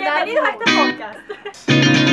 mandar. Bienvenidos a este podcast.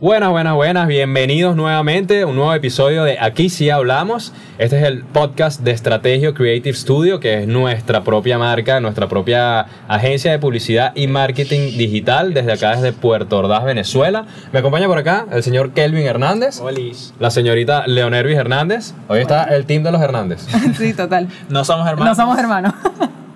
Buenas, buenas, buenas, bienvenidos nuevamente a un nuevo episodio de Aquí sí hablamos. Este es el podcast de Estrategio Creative Studio, que es nuestra propia marca, nuestra propia agencia de publicidad y marketing digital desde acá, desde Puerto Ordaz, Venezuela. Me acompaña por acá el señor Kelvin Hernández, Olis. la señorita Leonervis Hernández. Hoy está el team de los Hernández. Sí, total. No somos hermanos. No somos hermanos.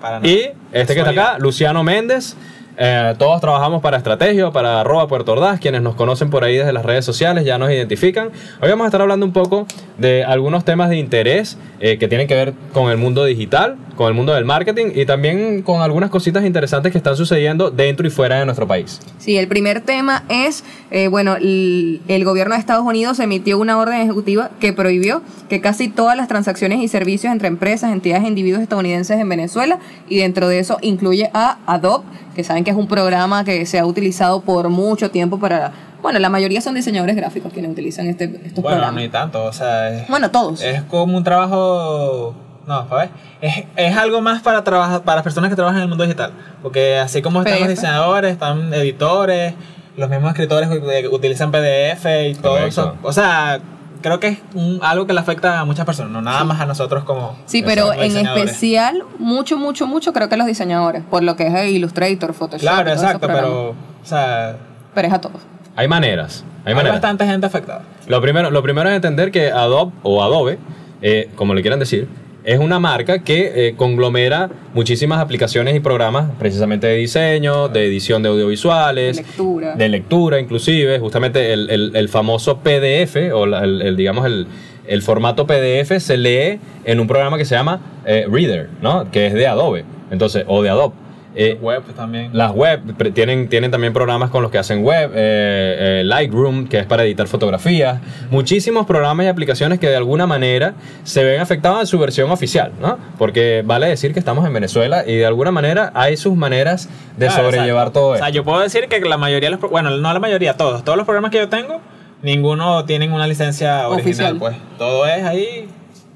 Para nada. Y este que está acá, Luciano Méndez. Eh, todos trabajamos para Estrategio, para arroba Puerto Ordaz. Quienes nos conocen por ahí desde las redes sociales ya nos identifican. Hoy vamos a estar hablando un poco de algunos temas de interés eh, que tienen que ver con el mundo digital, con el mundo del marketing y también con algunas cositas interesantes que están sucediendo dentro y fuera de nuestro país. Sí, el primer tema es, eh, bueno, el, gobierno de Estados Unidos emitió una orden ejecutiva que prohibió que casi todas las transacciones y servicios entre empresas, entidades e individuos estadounidenses en Venezuela, y dentro de eso incluye a Adobe, que saben que es un programa que se ha utilizado por mucho tiempo para, bueno, la mayoría son diseñadores gráficos quienes utilizan este, estos Bueno, programas. ni tanto, o sea, es, Bueno, todos. es como un trabajo... No, ¿sabes? Es, es algo más para trabajar para las personas que trabajan en el mundo digital. Porque así como están los diseñadores, están editores, los mismos escritores que utilizan PDF y todo Correcto. eso. O sea, creo que es un- algo que le afecta a muchas personas, no nada más a nosotros como... Sí, pero en especial, mucho, mucho, mucho creo que los diseñadores, por lo que es Illustrator, Photoshop. Claro, exacto, pero... O sea, Pero es a todos. Hay maneras. Hay hay maneras. bastante gente afectada. Lo primero, lo primero es entender que Adobe o Adobe, eh, como le quieran decir, es una marca que eh, conglomera muchísimas aplicaciones y programas precisamente de diseño, de edición de audiovisuales, De lectura. de lectura inclusive, justamente el, el- el famoso PDF o la- el, el, digamos el, el formato PDF se lee en un programa que se llama eh, Reader, ¿no? Que es de Adobe, entonces o de Adobe. Eh, Web también. las web tienen, tienen también programas con los que hacen web, eh, eh, Lightroom, que es para editar fotografías, muchísimos programas y aplicaciones que de alguna manera se ven afectados en su versión oficial, ¿no? Porque vale decir que estamos en Venezuela y de alguna manera hay sus maneras de Claro, sobrellevar exacto. todo O esto. sea, yo puedo decir que la mayoría de los... Bueno, no la mayoría, todos. Todos los programas que yo tengo, ninguno tienen una licencia original, Oficial. pues. Todo es ahí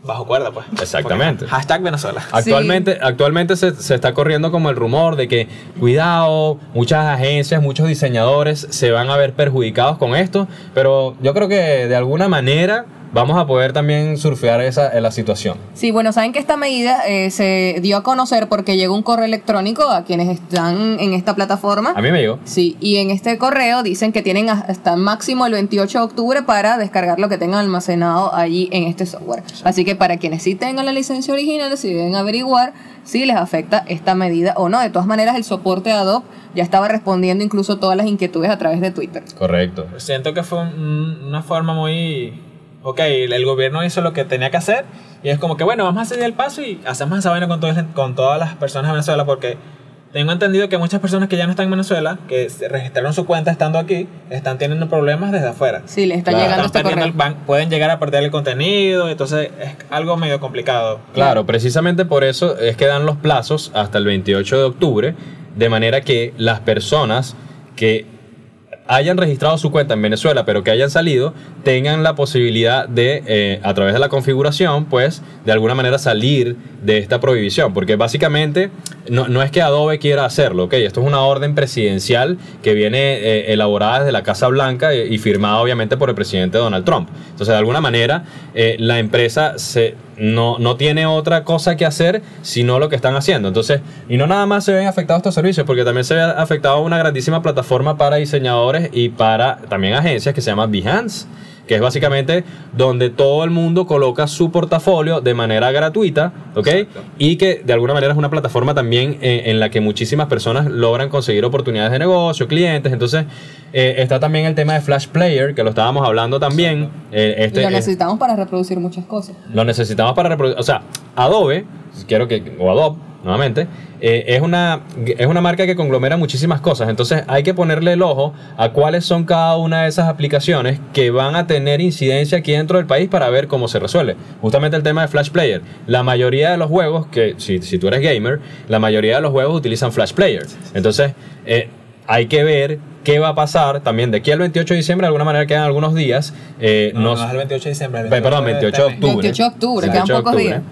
bajo cuerda, pues. Exactamente. Porque- Hashtag Venezuela. Actualmente, actualmente se, se está corriendo como el rumor de que, cuidado, muchas agencias, muchos diseñadores se van a ver perjudicados con esto, pero yo creo que de alguna manera vamos a poder también surfear esa la situación. Sí, bueno, saben que esta medida eh, se dio a conocer porque llegó un correo electrónico a quienes están en esta plataforma. A mí me llegó. Sí, y en este correo dicen que tienen hasta máximo el 28 de octubre para descargar lo que tengan almacenado allí en este software. Así que para quienes sí tengan la licencia original, si deben averiguar si les afecta esta medida o no. De todas maneras, el soporte de Adobe ya estaba respondiendo incluso todas las inquietudes a través de Twitter. Correcto. Siento que fue un- una forma muy... Ok, el gobierno hizo lo que tenía que hacer y es como que, bueno, vamos a seguir el paso y hacemos esa vaina con, todo- con todas las personas de Venezuela porque tengo entendido que muchas personas que ya no están en Venezuela, que se registraron su cuenta estando aquí, están teniendo problemas desde afuera. Sí, les está Claro. llegando Están este perdiendo correo. el ban- pueden llegar a perder el contenido, entonces es algo medio complicado. Claro, precisamente por eso es que dan los plazos hasta el 28 de octubre, de manera que las personas que hayan registrado su cuenta en Venezuela, pero que hayan salido, tengan la posibilidad de, eh, a través de la configuración, pues, de alguna manera salir de esta prohibición. Porque básicamente no, no es que Adobe quiera hacerlo, ¿ok? Esto es una orden presidencial que viene eh, elaborada desde la Casa Blanca y, y firmada obviamente por el presidente Donald Trump. Entonces, de alguna manera, eh, la empresa se, no, no tiene otra cosa que hacer sino lo que están haciendo. Entonces, y no nada más se ven afectados estos servicios, porque también se ve afectado una grandísima plataforma para diseñadores y para también agencias que se llama Behance que es básicamente donde todo el mundo coloca su portafolio de manera gratuita, ¿ok? Y que de alguna manera es una plataforma también eh, en la que muchísimas personas logran conseguir oportunidades de negocio, clientes, entonces eh, está también el tema de Flash Player, que lo estábamos hablando también. eh, este, y lo es- necesitamos para reproducir muchas cosas. lo necesitamos para reproducir. O sea, Adobe, quiero que. O Adobe, nuevamente, eh, es, una, es una marca que conglomera muchísimas cosas. Entonces hay que ponerle el ojo a cuáles son cada una de esas aplicaciones que van a tener incidencia aquí dentro del país para ver cómo se resuelve. Justamente el tema de Flash Player. La mayoría de los juegos, que si, si tú eres gamer, la mayoría de los juegos utilizan Flash Player. Entonces, eh, hay que ver qué va a pasar también de aquí al 28 de diciembre, de alguna manera quedan algunos días. eh, No, es el 28 de diciembre. Perdón, 28 de octubre. 28 de octubre, quedan 28 de pocos octubre. días.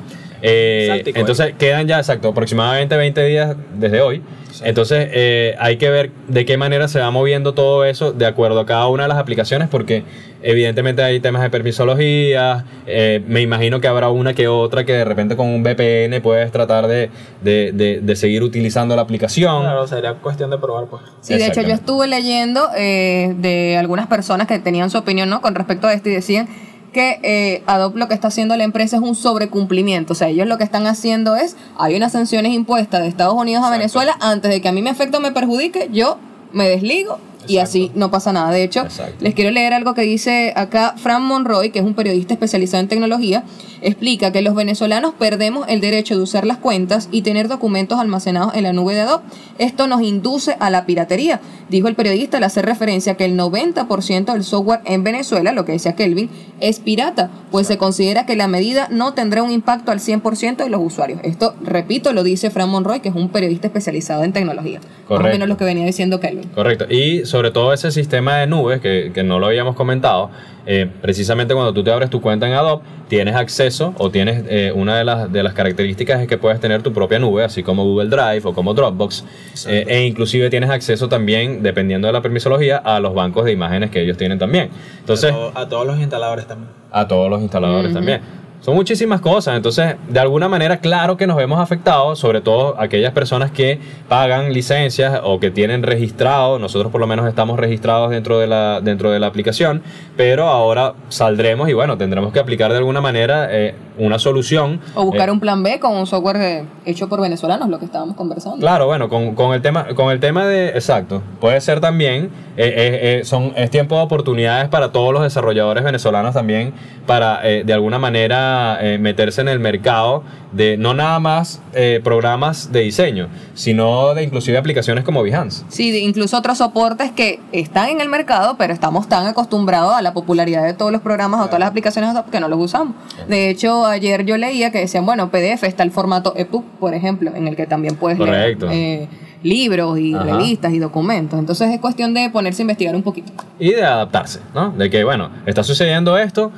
Eh, entonces quedan ya, exacto, aproximadamente 20 días desde hoy. Entonces eh, hay que ver de qué manera se va moviendo todo eso de acuerdo a cada una de las aplicaciones porque evidentemente hay temas de permisología, eh, me imagino que habrá una que otra que de repente con un VPN puedes tratar de, de- de- de seguir utilizando la aplicación. Claro, sería cuestión de probar, pues. Sí, de hecho yo estuve leyendo eh, de algunas personas que tenían su opinión ¿no? con respecto a esto y decían que eh, Adobe lo que está haciendo la empresa es un sobrecumplimiento. O sea, ellos lo que están haciendo es, hay unas sanciones impuestas de Estados Unidos a Exacto. Venezuela, antes de que a mí me afecte o me perjudique, yo me desligo y así no pasa nada. De hecho, Exacto. les quiero leer algo que dice acá Fran Monroy, que es un periodista especializado en tecnología, explica que los venezolanos perdemos el derecho de usar las cuentas y tener documentos almacenados en la nube de Adobe. Esto nos induce a la piratería, dijo el periodista al hacer referencia a que el 90% del software en Venezuela, lo que decía Kelvin, es pirata, pues se considera que la medida no tendrá un impacto al 100% de los usuarios. Esto, repito, lo dice Fran Monroy, que es un periodista especializado en tecnología. Más o Correcto. menos lo que venía diciendo Kelvin. Correcto. Y sobre todo ese sistema de nubes, que, que no lo habíamos comentado, eh, precisamente cuando tú te abres tu cuenta en Adobe, tienes acceso o tienes eh, una de las, de las características es que puedes tener tu propia nube, así como Google Drive o como Dropbox, eh, e inclusive tienes acceso también, dependiendo de la permisología, a los bancos de imágenes que ellos tienen también. Entonces, a, to- a todos los instaladores también. a todos los instaladores también. Son muchísimas cosas, entonces de alguna manera claro que nos vemos afectados, sobre todo aquellas personas que pagan licencias o que tienen registrado, nosotros por lo menos estamos registrados dentro de la, dentro de la aplicación, pero ahora saldremos y bueno, tendremos que aplicar de alguna manera eh, una solución. O buscar eh, un plan B con un software hecho por venezolanos, lo que estábamos conversando. Claro, bueno, con, con el tema, con el tema de, exacto, puede ser también, eh, eh, eh, son, es tiempo de oportunidades para todos los desarrolladores venezolanos también, para eh, de alguna manera eh, meterse en el mercado de no nada más eh, programas de diseño, sino de inclusive aplicaciones como Behance. Sí, de- incluso otros soportes que están en el mercado, pero estamos tan acostumbrados a la popularidad de todos los programas o todas las aplicaciones que no los usamos. De hecho, ayer yo leía que decían, bueno, PDF está el formato EPUB, por ejemplo, en el que también puedes Correcto. leer eh, libros y Ajá. revistas y documentos. Entonces es cuestión de ponerse a investigar un poquito. y de adaptarse, ¿no? De que, bueno, está sucediendo esto,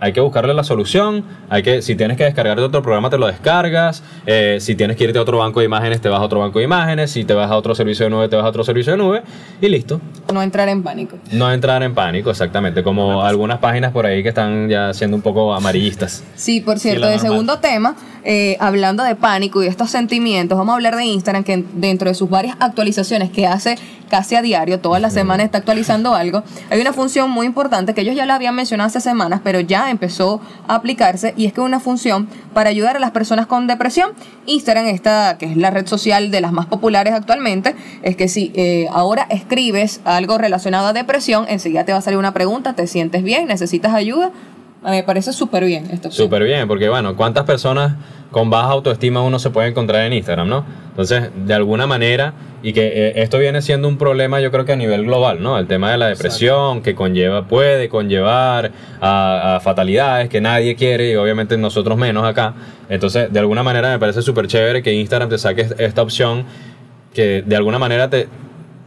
hay que buscarle la solución, hay que, si tienes que descargar de otro programa, te lo descargas, eh, si tienes que irte a otro banco de imágenes, te vas a otro banco de imágenes, si te vas a otro servicio de nube, te vas a otro servicio de nube, y listo. No entrar en pánico. No entrar en pánico, exactamente, como algunas páginas por ahí que están ya siendo un poco amarillistas. Sí, por cierto, de segundo tema, eh, hablando de pánico y de estos sentimientos, vamos a hablar de Instagram, que dentro de sus varias actualizaciones que hace casi a diario, todas las semanas está actualizando algo, hay una función muy importante que ellos ya la habían mencionado hace semanas, pero ya empezó a aplicarse y es que una función para ayudar a las personas con depresión. Instagram, esta, que es la red social de las más populares actualmente, es que si eh, ahora escribes algo relacionado a depresión, enseguida te va a salir una pregunta, ¿te sientes bien? ¿Necesitas ayuda? Me parece súper bien esto. Súper bien, porque bueno, ¿cuántas personas con baja autoestima uno se puede encontrar en Instagram, no? Entonces, de alguna manera, y que eh, esto viene siendo un problema yo creo que a nivel global, ¿no? El tema de la depresión que conlleva, puede conllevar a, a fatalidades que nadie quiere y obviamente nosotros menos acá. Entonces, de alguna manera me parece súper chévere que Instagram te saque esta opción que de alguna manera te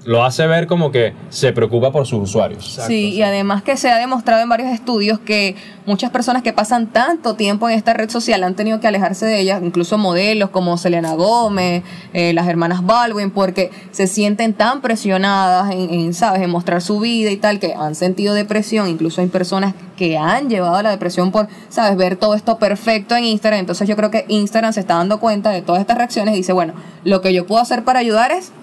lo hace ver como que se preocupa por sus usuarios. Exacto, sí, y además que se ha demostrado en varios estudios que muchas personas que pasan tanto tiempo en esta red social han tenido que alejarse de ella, incluso modelos como Selena Gómez, eh, las hermanas Baldwin, porque se sienten tan presionadas en, en, ¿sabes?, en mostrar su vida y tal, que han sentido depresión, incluso hay personas que han llevado a la depresión por, ¿sabes?, ver todo esto perfecto en Instagram, entonces yo creo que Instagram se está dando cuenta de todas estas reacciones y dice, bueno, lo que yo puedo hacer para ayudar es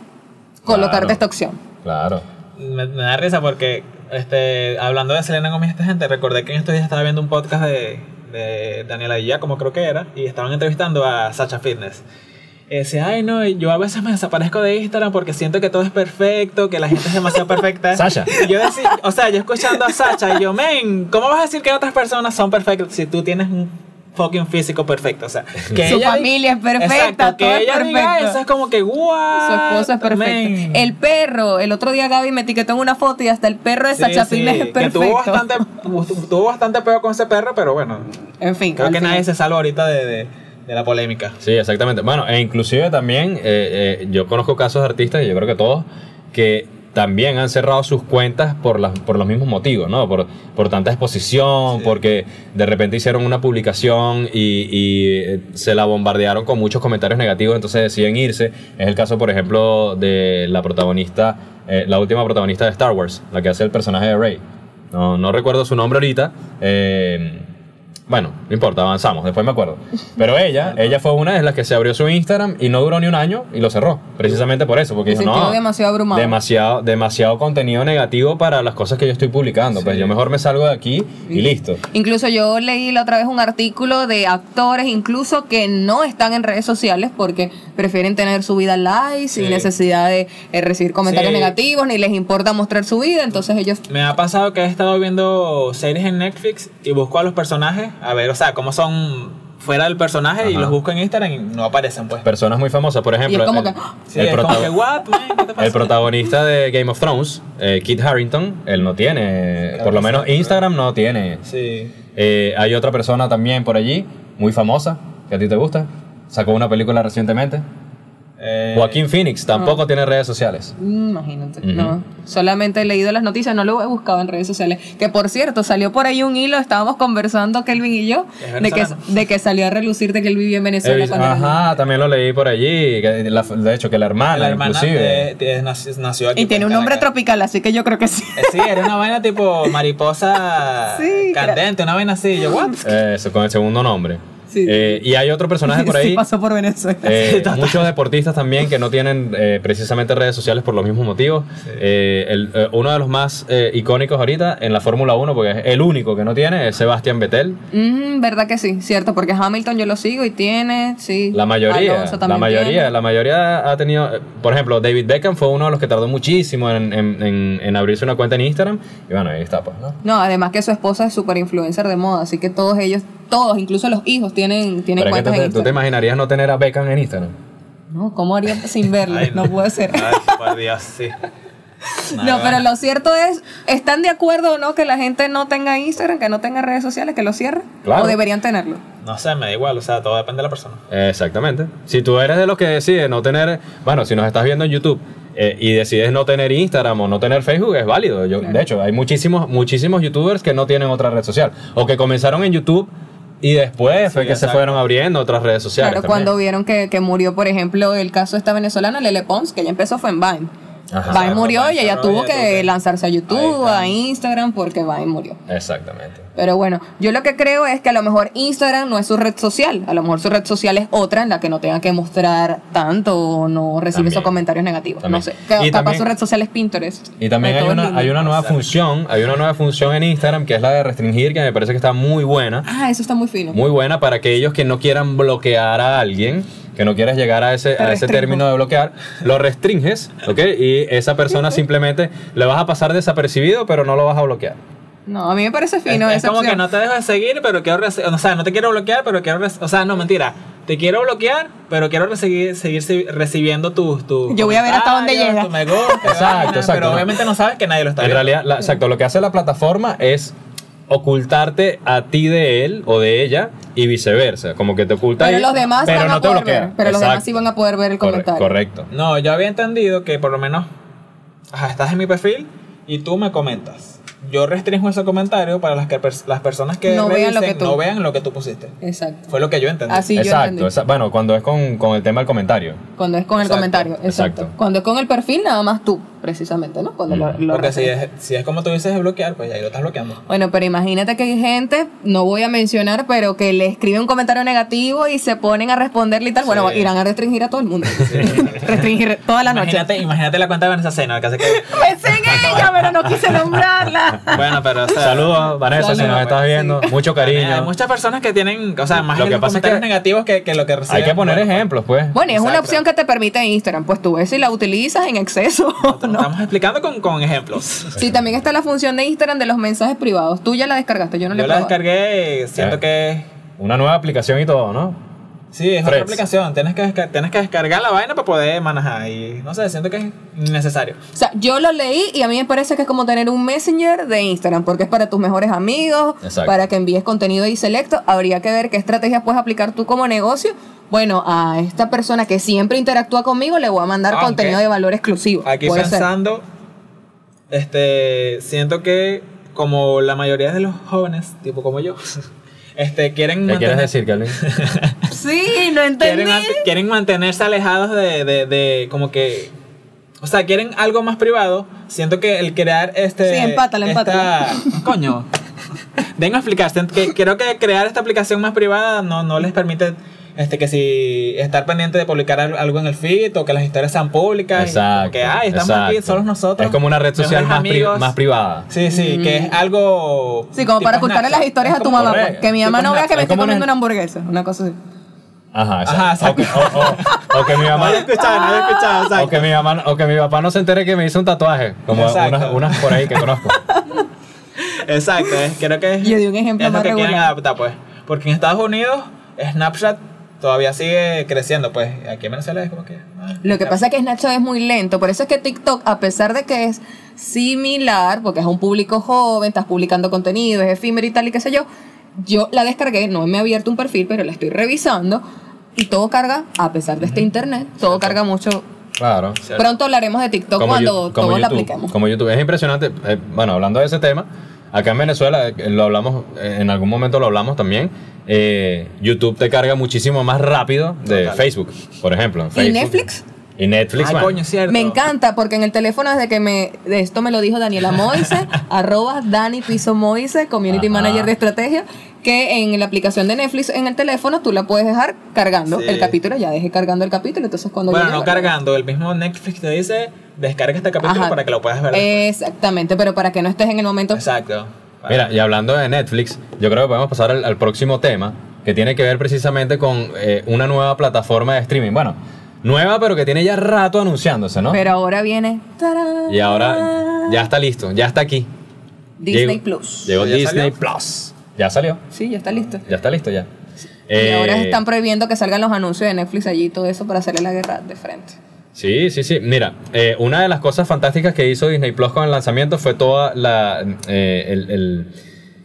colocarte Claro. esta opción. Claro. Me, me da risa porque, este, hablando de Selena Gómez y esta gente, recordé que en estos días estaba viendo un podcast de, de Daniela Díaz, como creo que era, y estaban entrevistando a Sacha Fitness. Y decía, ay no, yo a veces me desaparezco de Instagram porque siento que todo es perfecto, que la gente es demasiado perfecta. Sasha. Y yo decía, o sea, yo escuchando a Sacha, y yo, men, ¿cómo vas a decir que otras personas son perfectas si tú tienes un fucking físico perfecto? O sea, que Su ella familia es perfecta, Exacto, que todo es ella diga perfecto. eso es como que, wow. Su esposo es perfecto. El perro, el otro día Gaby me etiquetó en una foto y hasta el perro de Sacha Fitness es que perfecto. tuvo bastante, tuvo bastante peo con ese perro, pero bueno, En fin, creo que nadie se salva ahorita de, de, de la polémica. Sí, exactamente. Bueno, e inclusive también eh, eh, yo conozco casos de artistas, y yo creo que todos, que también han cerrado sus cuentas por, las, por los mismos motivos, ¿no? Por, por tanta exposición, Sí. porque de repente hicieron una publicación y, y, eh, se la bombardearon con muchos comentarios negativos, entonces deciden irse. Es el caso, por ejemplo, de la protagonista, eh, la última protagonista de Star Wars, la que hace el personaje de Rey. No, no recuerdo su nombre ahorita. eh, bueno, no importa, avanzamos, después me acuerdo. Pero ella, ella fue una de las que se abrió su Instagram y no duró ni un año y lo cerró. Precisamente por eso, porque dijo, no, demasiado abrumada. demasiado, demasiado contenido negativo para las cosas que yo estoy publicando. Pues yo mejor me salgo de aquí y listo. Incluso yo leí la otra vez un artículo de actores, incluso que no están en redes sociales porque prefieren tener su vida live sin Sí. necesidad de eh, recibir comentarios Sí. negativos, ni les importa mostrar su vida. Entonces ellos Me ha pasado que he estado viendo series en Netflix y busco a los personajes, a ver, o sea, cómo son fuera del personaje y Ajá. los busco en Instagram y no aparecen, pues. Personas muy famosas, por ejemplo. como el, que, Sí, el es como que, what, man, ¿qué te pasa? el protagonista de Game of Thrones, eh, Kit Harrington, él no tiene, Claro por lo menos sí, Instagram no tiene. Sí. Eh, hay otra persona también por allí, muy famosa, que a ti te gusta. Sacó una película recientemente. Eh, Joaquín Phoenix tampoco tiene redes sociales. Mm, Imagínate, no. Solamente he leído las noticias, no lo he buscado en redes sociales. Que por cierto, salió por ahí un hilo, estábamos conversando Kelvin y yo, de que, de que salió a relucir de que él vivía en Venezuela. cuando era ajá, también lo leí por allí. que la- de hecho, que la hermana, la hermana inclusive. de- de- nació, nació aquí. Y tiene pues, un nombre tropical, así que yo creo que sí. Eh, Sí, era una vaina tipo mariposa Sí, candente, una vaina así. Yo, what? Eso, con el segundo nombre. Sí. Eh, y hay otro personaje por ahí. Sí, pasó por Venezuela. Eh, muchos deportistas también que no tienen eh, precisamente redes sociales por los mismos motivos. Eh, el- eh, uno de los más eh, icónicos ahorita en la Fórmula 1, porque es el único que no tiene, es Sebastián Vettel. Mm, verdad que sí, cierto, porque Hamilton yo lo sigo y tiene, sí. La mayoría, la mayoría, tiene. la mayoría ha tenido, eh, por ejemplo, David Beckham fue uno de los que tardó muchísimo en, en- en- en abrirse una cuenta en Instagram. Y bueno, ahí está, pues, ¿no? No, además que su esposa es súper influencer de moda, así que todos ellos, todos, incluso los hijos, tienen, tienen cuentas en te- tú te imaginarías no tener a Beckham en Instagram. No, ¿cómo haría sin verlo? Ay, no puede ser. Ay, por Dios, sí. No, pero lo cierto es, ¿están de acuerdo o no que la gente no tenga Instagram, que no tenga redes sociales, que lo cierre? Claro. ¿O deberían tenerlo? No sé, me da igual, o sea, todo depende de la persona. Exactamente. Si tú eres de los que decide no tener, bueno, si nos estás viendo en YouTube eh, y decides no tener Instagram o no tener Facebook, es válido. Yo, De hecho, hay muchísimos, muchísimos YouTubers que no tienen otra red social o que comenzaron en YouTube y después fue que se fueron abriendo otras redes sociales. claro, también. cuando vieron que, que murió, por ejemplo, el caso de esta venezolana, Lele Pons, que ella empezó fue en Vine. Ajá. Vine murió y ella tuvo que lanzarse a YouTube, a Instagram, porque Vine murió. Exactamente. Pero bueno, yo lo que creo es que a lo mejor Instagram no es su red social, a lo mejor su red social es otra en la que no tenga que mostrar tanto o no recibe También. esos comentarios negativos. También. No sé, Y capaz también- su red social es Pinterest. Y también hay una, hay una nueva función, hay una nueva función en Instagram que es la de restringir, que me parece que está muy buena. Ah, eso está muy fino. Muy buena para aquellos que no quieran bloquear a alguien, que no quieras llegar a ese, a ese término de bloquear, lo restringes, ¿ok? Y esa persona simplemente le vas a pasar desapercibido, pero no lo vas a bloquear. No, a mí me parece fino es, es esa como que no te dejo de seguir, pero quiero O sea, no te quiero bloquear, pero quiero. O sea, no, mentira. Te quiero bloquear, pero quiero recibir, seguir si- recibiendo tus. tus Yo voy a ver hasta dónde llega. tu Exacto, vaina, exacto, Pero obviamente no sabes que nadie lo está En viendo. realidad, la- exacto, lo que hace la plataforma es ocultarte a ti de él o de ella y viceversa, como que te oculta Pero los demás pero van no a te poder bloquea. ver. Pero los demás sí van a poder ver el Corre- comentario. Correcto. No, yo había entendido que por lo menos. Ajá, estás en mi perfil y tú me comentas. Yo restringo ese comentario para las, que pers- las personas que No vean lo que tú- no vean lo que tú pusiste. Exacto. Fue lo que yo entendí. Así yo exacto, entendí. esa- bueno, cuando es con, con el tema del comentario. Cuando es con el Exacto, comentario, exacto. exacto. Cuando es con el perfil, nada más tú, precisamente, ¿no? Cuando lo, lo Porque si es, si es como tú dices de bloquear, pues ahí lo estás bloqueando. Bueno, pero imagínate que hay gente, no voy a mencionar, pero que le escribe un comentario negativo y se ponen a responderle y tal. Bueno, Sí. irán a restringir a todo el mundo. restringir toda la noche. Imagínate, imagínate la cuenta de Vanessa Sena, que hace que. Pensé en ella, pero no quise nombrarla. Bueno, pero. O sea, Saludos, Vanessa, si nos estás sí. viendo. Mucho Hay cariño. muchas personas que tienen, o sea, más Lo que pasa es que negativos que, que lo que reciben. Hay que poner Bueno, ejemplos, pues. Bueno, y es una opción que te permite Instagram. Pues tú ves si la utilizas en exceso no. Estamos explicando con, con ejemplos. Sí, también está la función de Instagram de los mensajes privados. Tú ya la descargaste, yo no la Yo he la probado. descargué, siento Eh. que. Una nueva aplicación y todo, ¿no? Sí, es otra Threads. aplicación. Tienes que, tienes que descargar la vaina para poder manejar. Y no sé, siento que es innecesario. O sea, yo lo leí y a mí me parece que es como tener un messenger de Instagram, porque es para tus mejores amigos, Exacto. para que envíes contenido ahí selecto. Habría que ver qué estrategias puedes aplicar tú como negocio. Bueno, a esta persona que siempre interactúa conmigo le voy a mandar Aunque- contenido de valor exclusivo. Aquí Puede ser. pensando, este, siento que como la mayoría de los jóvenes, tipo como yo, este, quieren ¿Qué quieres decir, Calvin? Sí, no entendí. quieren, mant- quieren mantenerse alejados de, de, de como que o sea quieren algo más privado siento que el crear este Sí, empátala, empátala. esta- coño vengo a explicar siento que creo que crear esta aplicación más privada no, no les permite este que si estar pendiente de publicar al- algo en el feed o que las historias sean públicas Exacto. que ay estamos aquí solos nosotros Es como una red social más, pri- más privada. sí sí que es algo Sí, como para ocultarle las historias Es a tu mamá. pues, que mi mamá no vea que me Es estoy comiendo una hamburguesa. Una cosa así. Ajá, exacto. O, que- o- o- o que mi no mamá. no había escuchado exacto. O que, mi mamá, o que mi papá no se entere que me hizo un tatuaje, como unas, unas por ahí que conozco. Exacto, es- creo que es, Yo di un ejemplo es lo más que quieren regular. adaptar, pues. Porque en Estados Unidos, Snapchat todavía sigue creciendo, pues. Aquí en Venezuela es como que. ah, Lo que pasa es que Snapchat es muy lento, por eso es que TikTok, a pesar de que es similar, porque es un público joven, estás publicando contenido, es efímero y tal y qué sé yo, yo la descargué, no me he abierto un perfil, pero la estoy revisando y todo carga, a pesar de este internet, todo carga mucho. Claro. Pronto hablaremos de TikTok Como cuando todos YouTube, apliquemos. Como YouTube. Es impresionante. eh, bueno, hablando de ese tema, acá en Venezuela, eh, lo hablamos, eh, en algún momento lo hablamos también. eh, YouTube te carga muchísimo más rápido de Total. Facebook, por ejemplo. ¿Y. Netflix? Y Netflix, Ay, coño, es cierto. Me encanta porque en el teléfono desde que me de esto me lo dijo Daniela Moise, arroba Dani Piso Moise, community Ajá. manager de estrategia, que en la aplicación de Netflix en el teléfono tú la puedes dejar cargando Sí. el capítulo, ya dejé cargando el capítulo, entonces cuando Bueno, llegue, no cargando. El mismo Netflix te dice: descarga este capítulo Ajá. para que lo puedas ver. Exactamente, pero para que no estés en el momento. Exacto. Mira, y hablando de Netflix, yo creo que podemos pasar al, al próximo tema, que tiene que ver precisamente con eh, una nueva plataforma de streaming. Bueno, nueva, pero que tiene ya rato anunciándose, ¿no? Pero ahora viene ¡tarán! y ahora ya está listo, ya está aquí. Disney Llegó- Plus. Llegó ¿Ya Disney salió? Plus. Ya salió, Sí, ya está listo. ya está listo ya. y Eh, ahora están prohibiendo que salgan los anuncios de Netflix allí y todo eso para hacerle la guerra de frente. Sí, sí, sí. Mira, eh, una de las cosas fantásticas que hizo Disney Plus con el lanzamiento fue toda la, eh, el- el-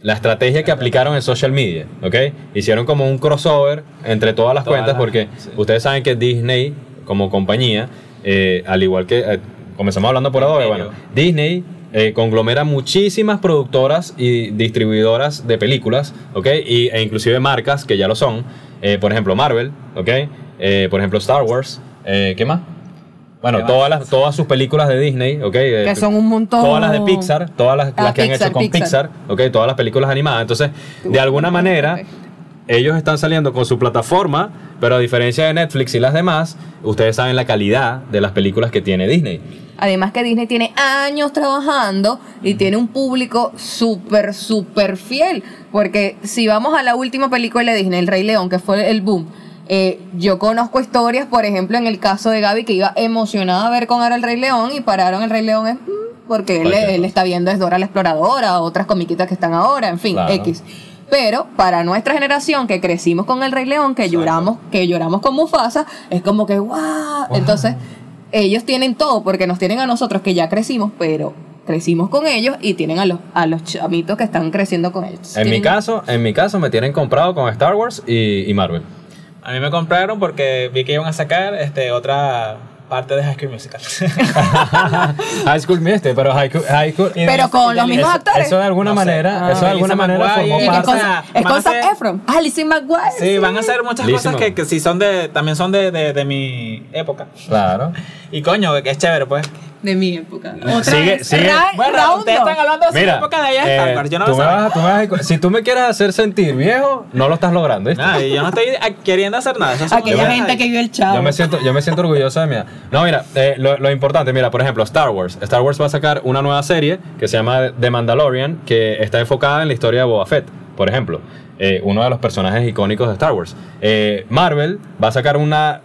la estrategia que aplicaron en social media, ¿ok? Hicieron como un crossover entre todas las Todas cuentas las- porque sí. ustedes saben que Disney, como compañía, eh, al igual que, eh, comenzamos hablando por Adobe, bueno, Disney eh, conglomera muchísimas productoras y distribuidoras de películas, ¿ok? Y, e inclusive marcas que ya lo son. Eh, por ejemplo, Marvel, ¿ok? Eh, por ejemplo, Star Wars. ¿Qué más? Bueno, todas, las, todas sus películas de Disney, ¿ok? Que son un montón. Todas las de Pixar, todas las, Ah, las que han hecho con Pixar. Pixar, ¿ok? Todas las películas animadas. Entonces, de alguna manera, ellos están saliendo con su plataforma, pero a diferencia de Netflix y las demás, ustedes saben la calidad de las películas que tiene Disney. Además que Disney tiene años trabajando y tiene un público súper, súper fiel. Porque si vamos a la última película de Disney, El Rey León, que fue el boom, eh, yo conozco historias, por ejemplo, en el caso de Gaby, que iba emocionada a ver con ahora El Rey León y pararon El Rey León es, mm, porque él, está viendo es Dora la Exploradora, otras comiquitas que están ahora, en fin, Claro. X. Pero para nuestra generación que crecimos con el Rey León, que lloramos, que lloramos con Mufasa, es como que wow. Entonces, ellos tienen todo porque nos tienen a nosotros que ya crecimos, pero crecimos con ellos y tienen a los a los chamitos que están creciendo con ellos. En mi caso, en mi caso me tienen comprado con Star Wars y, y Marvel. A mí me compraron porque vi que iban a sacar este, otra parte de High School Musical. High School Musical, pero High School... High School- Pero con los mismos actores. Eso de alguna No manera, Ah. eso de alguna Lisa manera McGuire, formó parte... es con Zac Efron. Ah, Lizzie McGuire. Sí, van a hacer muchas cosas que, que sí son de, también son de, de, de mi época. Claro. Y coño, que es chévere, pues. De mi época. Sigue, sigue. Ra- Bueno, Raundo. ustedes están hablando de su Mira, época de allá eh, Star Wars, yo no tú lo me vas tú me vas a- si tú me quieres hacer sentir viejo, no lo estás logrando, ¿viste? Y yo no estoy queriendo hacer nada. Aquella gente que vio el chavo. Yo me siento, yo me siento orgulloso de mí. No, mira, eh, lo, lo importante, mira, por ejemplo, Star Wars. Star Wars va a sacar una nueva serie que se llama The Mandalorian, que está enfocada en la historia de Boba Fett, por ejemplo. eh, uno de los personajes icónicos de Star Wars. Eh, Marvel va a sacar una.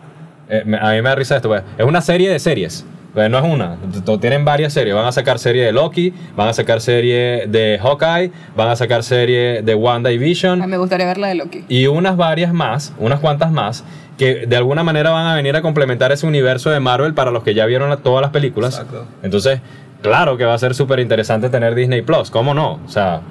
eh, a mí me da risa esto, pues, es una serie de series. Pues no es una, tienen varias series. Van a sacar serie de Loki, van a sacar serie de Hawkeye, van a sacar serie de WandaVision Ay, me gustaría ver la de Loki. y unas varias más, unas cuantas más, que de alguna manera van a venir a complementar ese universo de Marvel para los que ya vieron la- todas las películas. Exacto. Entonces, claro que va a ser súper interesante tener Disney Plus, ¿cómo no? O sea,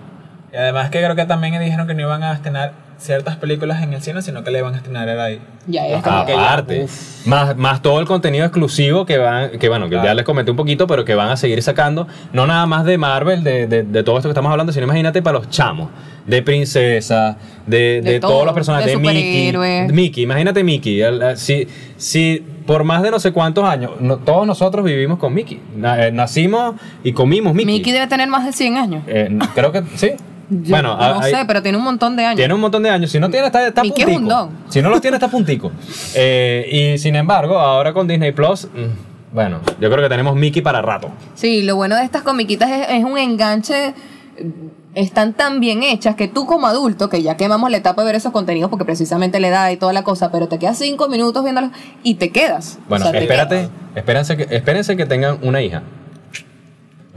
Y además que creo que también dijeron que no iban a estrenar ciertas películas en el cine, sino que le van a estrenar ahí. Ya es como que ya, Aparte, más, más todo el contenido exclusivo que van, que bueno, que ya les comenté un poquito, pero que van a seguir sacando, no nada más de Marvel, de, de, de todo esto que estamos hablando, sino imagínate para los chamos, de princesa, de, de, De todos todo, los personajes, de de, Mickey. Mickey, imagínate Mickey, el- el- si, si por más de no sé cuántos años, no- todos nosotros vivimos con Mickey, Na- eh, nacimos y comimos Mickey. Mickey debe tener más de 100 años. Eh, creo que sí. Yo bueno, no hay- sé, pero tiene un montón de años. tiene un montón de años. Si no tiene, está, está Mickey es un puntico. don. Si no los tiene, está puntico. Eh, y sin embargo, ahora con Disney Plus, mm, bueno, yo creo que tenemos Mickey para rato. Sí, lo bueno de estas comiquitas es, es un enganche. eh, Están tan bien hechas que tú como adulto, que ya quemamos la etapa de ver esos contenidos porque precisamente le da y toda la cosa, pero te quedas cinco minutos viéndolos y te quedas. Bueno, O sea, te espérate, quedas. espérense que, espérense que tengan una hija.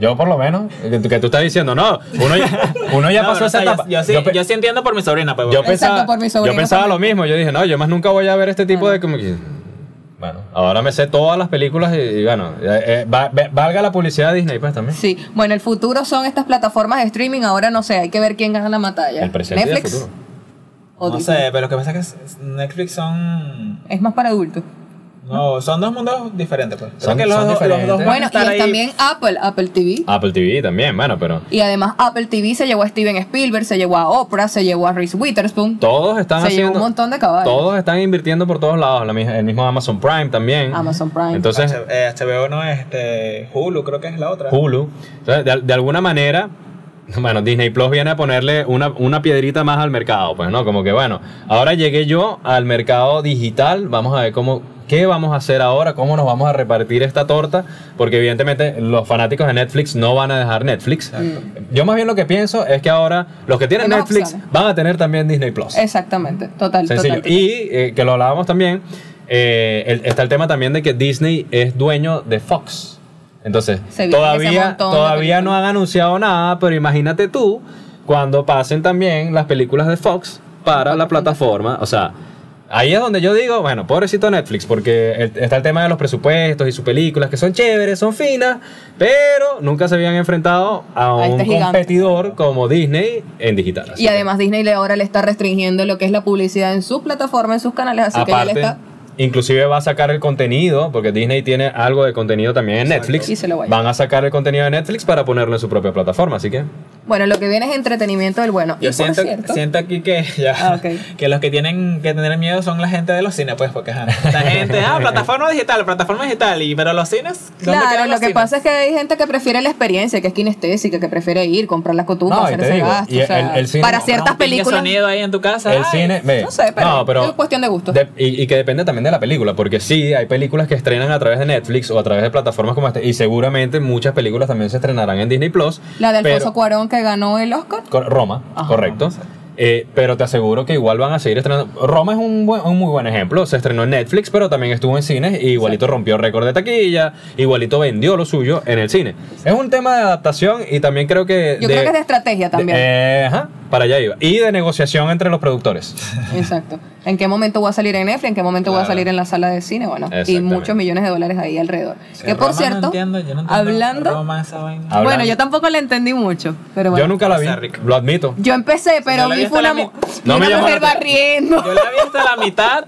Yo por lo menos, que, que tú estás diciendo, no, uno ya, uno ya No, pasó no, esa o sea, etapa. Yo, yo sí, Yo yo sí entiendo por mi sobrina, pues. yo pensaba, por mi yo sobrino pensaba lo mismo. Yo dije, no, yo más nunca voy a ver este tipo de como que- Bueno, ahora me sé todas las películas y, y bueno, eh, eh, va- valga la publicidad de Disney pues también. Sí, bueno, el futuro son estas plataformas de streaming. Ahora no sé, hay que ver quién gana la batalla. El presente y el Netflix futuro. o No Disney. sé, pero lo que pasa es que Netflix son. Es más para adultos. No, son dos mundos diferentes, pues. Son- que los, son dos- los dos diferentes. Bueno, y ahí. también Apple, Apple TV. Apple TV también, bueno, pero Y además Apple TV se llevó a Steven Spielberg, se llevó a Oprah, se llevó a Reese Witherspoon. todos están Se llevó haciendo un montón de caballos. Todos están invirtiendo por todos lados, la el mismo Amazon Prime también. Amazon Prime. Entonces, H- eh, HBO no es este. Hulu, creo que es la otra. Hulu. Entonces, de, de alguna manera, bueno, Disney Plus viene a ponerle una, una piedrita más al mercado, pues, ¿no? Como que, bueno, ahora llegué yo al mercado digital, vamos a ver cómo, qué vamos a hacer ahora, cómo nos vamos a repartir esta torta, porque evidentemente los fanáticos de Netflix no van a dejar Netflix. Yo más bien lo que pienso es que ahora los que tienen Hay Netflix van a tener también Disney Plus. Exactamente, total, Sencillo. total. Y eh, que lo hablábamos también, eh, el- está el tema también de que Disney es dueño de Fox. Entonces, todavía, todavía no han anunciado nada, pero imagínate tú cuando pasen también las películas de Fox para la plataforma. O sea, ahí es donde yo digo, bueno, pobrecito Netflix, porque el- está el tema de los presupuestos y sus películas que son chéveres, son finas, pero nunca se habían enfrentado a un este competidor como Disney en digital. Así Y además Disney ahora le está restringiendo lo que es la publicidad en sus plataformas, en sus canales, así que ya le está... inclusive va a sacar el contenido, porque Disney tiene algo de contenido también en Exacto. Netflix. Y se lo va a Van a sacar el contenido de Netflix para ponerlo en su propia plataforma, así que Bueno, lo que viene es entretenimiento del bueno. Yo siento, cierto, siento aquí que ya Ah, que los que tienen que tener miedo son la gente de los cines, pues, porque la gente, ah, plataforma digital, plataforma digital, y pero los cines, ¿dónde Claro, lo que cines? pasa es que hay gente que prefiere la experiencia, que es kinestésica, que prefiere ir, comprar las cotufas, No, hacer ese digo, gasto. y o sea, el- el cine- para ciertas películas. sonido ahí en tu casa. el ay, cine, ve, no sé, pero no, es cuestión de gusto. de- y, y que depende también de la película, porque sí, hay películas que estrenan a través de Netflix o a través de plataformas como este, y seguramente muchas películas también se estrenarán en Disney Plus. La de Alfonso pero- Cuarón que ganó el Oscar. Roma, Ajá. correcto. Eh, pero te aseguro que igual van a seguir estrenando. Roma es un, buen- un muy buen ejemplo. Se estrenó en Netflix, pero también estuvo en cines. Y igualito rompió récord de taquilla. Igualito vendió lo suyo en el cine. Es un tema de adaptación y también creo que. Yo de- creo que es de estrategia también. de- eh, ajá, para allá iba. Y de negociación entre los productores. Exacto. ¿En qué momento voy a salir en Netflix? ¿En qué momento voy a salir en la sala de cine? Bueno, y muchos millones de dólares ahí alrededor. Sí, que por Roma cierto, no entiendo, yo no entiendo hablando. Roma, esa vaina. Hablando- Bueno, yo tampoco le entendí mucho, pero bueno. Yo nunca la vi, lo admito. Yo empecé, pero yo la vi vi fue una, la mi- No una me mujer la barriendo. Yo la vi hasta la mitad.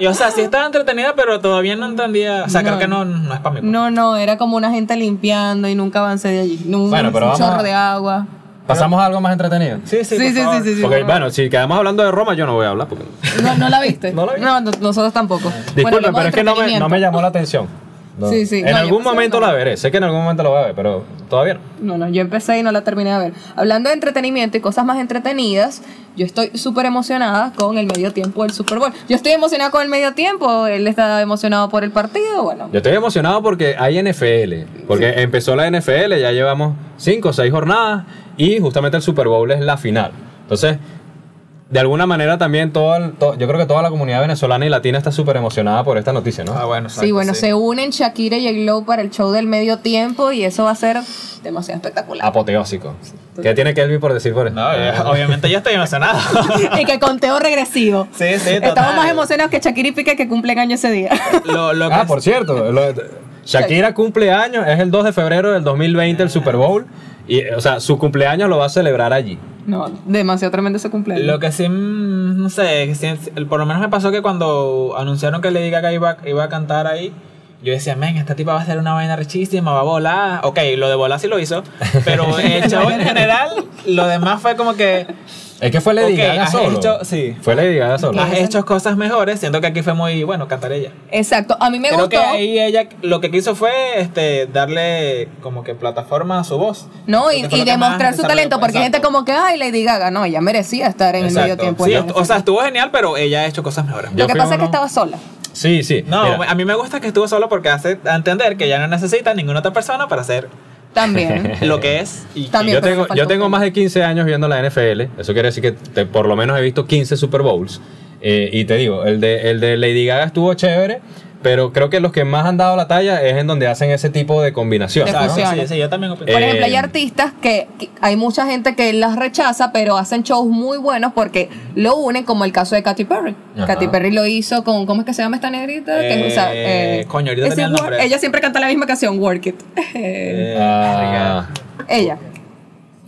Y o sea, sí estaba entretenida, pero todavía no entendía. O sea, No. creo que no, no es para mí. pues. No, no, era como una gente limpiando y nunca avancé de allí. No, Bueno, pero un vamos a- chorro de agua. Pasamos a algo más entretenido. Sí, sí, Sí, por sí, sí, favor. sí, bueno, si quedamos hablando de Roma, yo no voy a hablar. Porque... No, ¿No la viste? No la vi. No, no- nosotros tampoco. Disculpen, pero es que no me, no me entretenimiento. llamó la atención. No. Sí, sí. En No, algún momento la veré. Sé que en algún momento la voy a ver, pero todavía no. No, no, yo empecé y no la terminé de ver. Hablando de entretenimiento y cosas más entretenidas, yo estoy súper emocionada con el medio tiempo del Super Bowl. Yo estoy emocionada con el medio tiempo, él está emocionado por el partido, bueno. Yo estoy emocionado porque hay NFL. Porque empezó la NFL, ya llevamos 5 o 6 jornadas y justamente el Super Bowl es la final. Entonces, de alguna manera también todo, el- yo creo que toda la comunidad venezolana y latina está súper emocionada por esta noticia, ¿no? Ah, bueno, sí, bueno, sí. se unen Shakira y el Glow para el show del medio tiempo y eso va a ser demasiado espectacular. Apoteósico. ¿Qué tiene Kelvin por decir por eso? No, ya- obviamente yo estoy emocionado. y que conteo regresivo. sí, sí, total. Estamos más emocionados que Shakira y Piqué que cumplen años ese día. Lo, lo que Ah, por cierto, lo- Shakira cumple años, es el 2 de febrero del 2020 el Super Bowl Y, o sea, su cumpleaños lo va a celebrar allí. No, demasiado tremendo ese cumpleaños. Lo que sí, mm, no sé, por lo menos me pasó que cuando anunciaron que Lady Gaga iba, iba a cantar ahí, yo decía, men, esta tipa va a hacer una vaina rechísima, va a volar. Ok, lo de volar sí lo hizo, pero el show en general, lo demás fue como que, Es que fue Lady Gaga solo. hecho, sí, Fue Lady Gaga solo. has hecho cosas mejores, siento que aquí fue muy, bueno, cantar ella. Exacto, a mí me Creo gustó. que ahí ella lo que quiso fue este darle como que plataforma a su voz. No, y, Creo demostrar su talento, porque hay gente Exacto. como que, ay, Lady Gaga, no, ella merecía estar en el medio Exacto. tiempo. Sí, o sea, estuvo genial, pero ella ha hecho cosas mejores. Yo Lo que pasa es que estaba sola. Sí, sí. No, Mira, a mí me gusta que estuvo solo porque hace entender que ya no necesita ninguna otra persona para hacer También. lo que es. Y También. yo tengo, yo tengo más de 15 años viendo la NFL. Eso quiere decir que te- por lo menos he visto 15 Super Bowls. Eh, y te digo, el de, el de Lady Gaga estuvo chévere, pero creo que los que más han dado la talla es en donde hacen ese tipo de combinación. De ¿no? Exacto, fusiones. sí, sí, yo también opino. Por Eh, ejemplo, hay artistas que, que hay mucha gente que las rechaza, pero hacen shows muy buenos porque lo unen, como el caso de Katy Perry. Ajá. Katy Perry lo hizo con, ¿cómo es que se llama esta negrita? Que es, o sea, Eh, coño, ahorita ese tenía el Work- nombre. Ella siempre canta la misma canción, Work It. Eh, Ah, ella.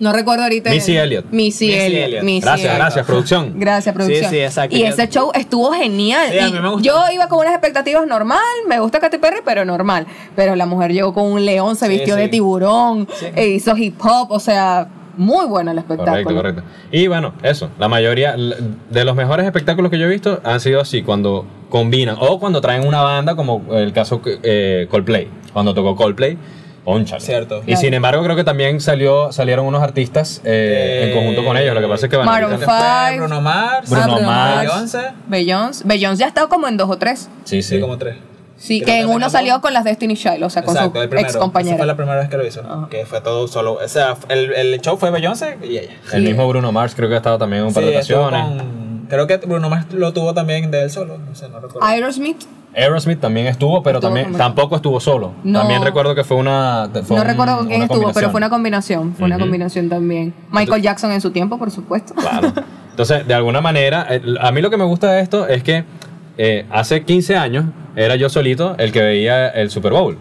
No recuerdo ahorita. Missy Elliott. Missy Missy Elliott. Elliott. Missy gracias, Elliott. gracias, producción. Gracias, producción. Sí, sí, exacto. Y ese show estuvo genial. Sí, a mí me gustó. Yo iba con unas expectativas normal, me gusta Katy Perry, pero normal. Pero la mujer llegó con un león, se Sí, vistió sí. de tiburón, Sí. e hizo hip hop, o sea, muy bueno el espectáculo. Correcto, correcto. Y bueno, eso, la mayoría de los mejores espectáculos que yo he visto han sido así, cuando combinan, o cuando traen una banda, como el caso eh, Coldplay, cuando tocó Coldplay, Oncha. Cierto. Y Claro. sin embargo, creo que también salió, salieron unos artistas eh, en Eh, conjunto con ellos. Lo que pasa es que bueno, Maroon ahorita- Fue Five. Bruno Mars, Bruno Bruno Mars. Beyoncé. Beyoncé. Beyoncé ya ha estado como en dos o tres. Sí, Sí, sí. como tres. Sí, Creo que en uno salió con las Destiny Child, o sea, con Exacto, el su ex Esa fue compañera. la primera vez que lo hizo. Ajá. Que fue todo solo. O sea, el, el show fue Beyoncé y ella. El mismo Bruno Mars creo que ha estado también en un par Sí, de ocasiones. con- Creo que Bruno Mars lo tuvo también de él solo. No sé, no recuerdo. Aerosmith, Aerosmith también estuvo, pero Estuvo también como- tampoco estuvo solo. No. También recuerdo que fue una. fue no un- recuerdo con quién estuvo, pero fue una combinación, fue una combinación también. Michael Jackson en su tiempo, por supuesto. Claro. Entonces, de alguna manera, eh, a mí lo que me gusta de esto es que eh, hace 15 años era yo solito el que veía el Super Bowl.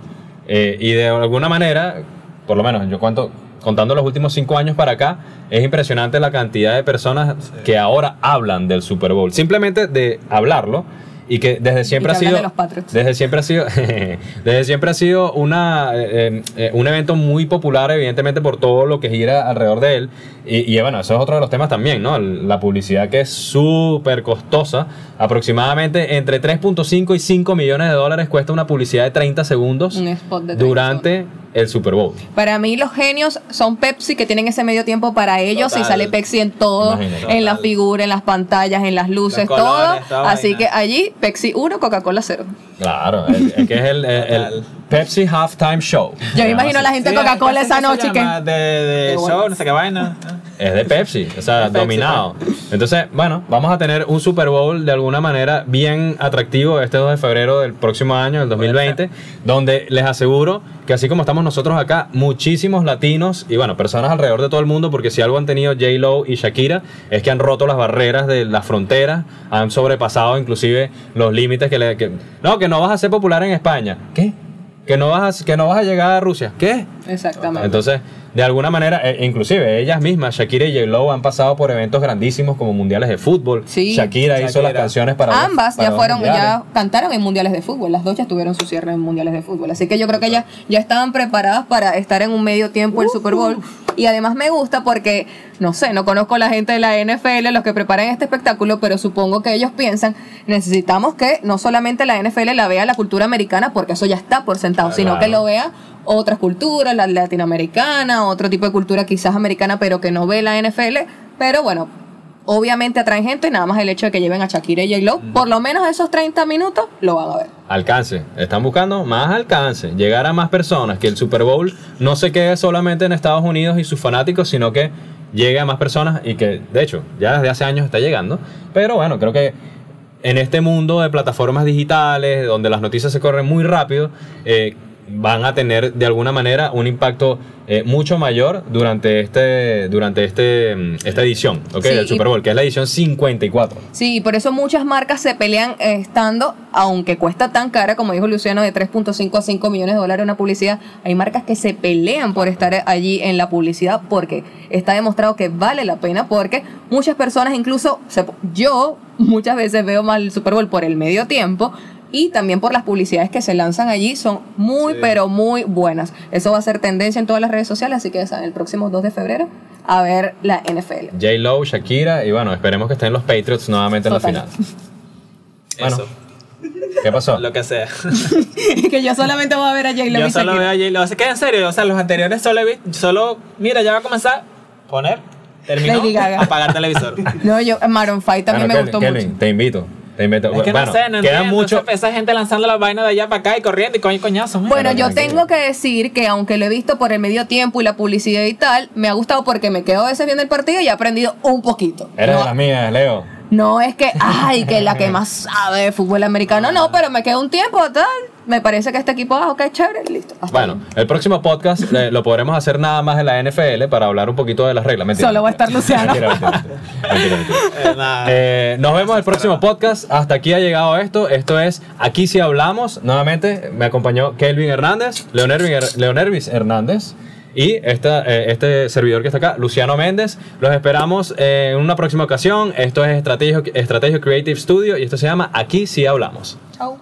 Eh, y de alguna manera, por lo menos yo cuento, contando los últimos 5 años para acá, es impresionante la cantidad de personas que ahora hablan del Super Bowl. Simplemente de hablarlo. Y que desde siempre que ha sido. de. Desde siempre ha sido. desde siempre ha sido una, eh, eh, un evento muy popular, evidentemente, por todo lo que gira alrededor de él. Y, y, bueno, eso es otro de los temas también, ¿no? La publicidad que es súper costosa. Aproximadamente entre 3.5 y 5 millones de dólares cuesta una publicidad de 30 segundos Un spot de 30 durante el Super Bowl. Para mí los genios son Pepsi que tienen ese medio tiempo para ellos Total. y sale Pepsi en todo, Imagínate. en la figura, en las pantallas, en las luces, todo. Así vaina. que allí Pepsi 1, Coca-Cola 0. Claro, el, el que es el, el- el. Pepsi Halftime Show. Yo me imagino a la gente Sí, de Coca-Cola ¿qué esa noche que... De, de show, no sé qué vaina. Es de Pepsi, o sea, Pepsi, dominado. Entonces, bueno, vamos a tener un Super Bowl de alguna manera bien atractivo este 2 de febrero del próximo año, el 2020, donde les aseguro que así como estamos nosotros acá, muchísimos latinos y bueno, personas alrededor de todo el mundo, porque si algo han tenido J-Lo y Shakira, es que han roto las barreras de las fronteras, han sobrepasado inclusive los límites que le... que- no, que no vas a ser popular en España. ¿Qué? Que no vas a, que no vas a llegar a Rusia. ¿Qué? Exactamente. Entonces, de alguna manera, eh, inclusive ellas mismas, Shakira y J-Lo han pasado por eventos grandísimos como mundiales de fútbol. Sí. Shakira, hizo las canciones para los- Ambas para ya los fueron, mundiales. ya cantaron en mundiales de fútbol. Las dos ya tuvieron su cierre en mundiales de fútbol. Así que yo creo que ellas ya estaban preparadas para estar en un medio tiempo del Super Bowl. Y además me gusta porque, no sé, no conozco a la gente de la NFL, los que preparan este espectáculo, pero supongo que ellos piensan, necesitamos que no solamente la NFL la vea la cultura americana, porque eso ya está por sentado, sino que lo vea otras culturas, la latinoamericana, otro tipo de cultura quizás americana, pero que no ve la NFL. Pero bueno, obviamente atraen gente, nada más el hecho de que lleven a Shakira y J-Lo, por lo menos esos 30 minutos lo van a ver. Alcance. Están buscando más alcance, llegar a más personas, que el Super Bowl no se quede solamente en Estados Unidos y sus fanáticos, sino que llegue a más personas y que, de hecho, ya desde hace años está llegando. Pero bueno, creo que en este mundo de plataformas digitales, donde las noticias se corren muy rápido, eh, van a tener de alguna manera un impacto eh, mucho mayor durante este durante este mm, esta edición ¿ok? Sí, del Super Bowl, que es la edición 54. Sí, y por eso muchas marcas se pelean eh, estando, aunque cuesta tan cara, como dijo Luciano, de 3.5 a 5 millones de dólares una publicidad, hay marcas que se pelean por estar allí en la publicidad porque está demostrado que vale la pena, porque muchas personas, incluso se- yo muchas veces veo más el Super Bowl por el medio tiempo. Y también por las publicidades que se lanzan allí, son muy, Sí. pero muy buenas. Eso va a ser tendencia en todas las redes sociales, así que ya saben, el próximo 2 de febrero a ver la NFL. J. Lo, Shakira y bueno, esperemos que estén los Patriots nuevamente en la final. Bueno. Eso, ¿Qué pasó? lo que sea. que yo solamente voy a ver a J-Lo Yo y solo veo a J-Lo. Es que en serio, o sea, los anteriores solo he visto, solo, mira, ya va a comenzar, poner, terminó, apagar el televisor. No, yo, Maroon 5 también Bueno, me gustó Kelvin, Kelvin, mucho. te invito. Te invito. Es que bueno, no sé, no queda mucho. esa- Esa gente lanzando las vainas de allá para acá y corriendo y coño coñazo. mira. Bueno, yo tengo que decir que aunque lo he visto por el medio tiempo y la publicidad y tal, me ha gustado porque me quedo a veces viendo el partido y he aprendido un poquito. Eres de no, las mías, Leo. no es que, ay, que la que más sabe de fútbol americano, no, pero me quedo un tiempo, tal. Me parece que este equipo, ah, ok, chévere, listo. hasta Bueno, el próximo podcast eh, lo podremos hacer nada más en la NFL para hablar un poquito de las reglas. Mentira, Solo va a estar Luciano. Mentira, mentira. Eh. Eh, nos vemos el próximo podcast. Hasta aquí ha llegado esto. Esto es Aquí sí hablamos. Nuevamente me acompañó Kelvin Hernández, Leonervin Her- Leonervis Hernández y esta, eh, este servidor que está acá, Luciano Méndez. Los esperamos en una próxima ocasión. Esto es Estrategio, Estrategio Creative Studio y esto se llama Aquí sí hablamos. Chau.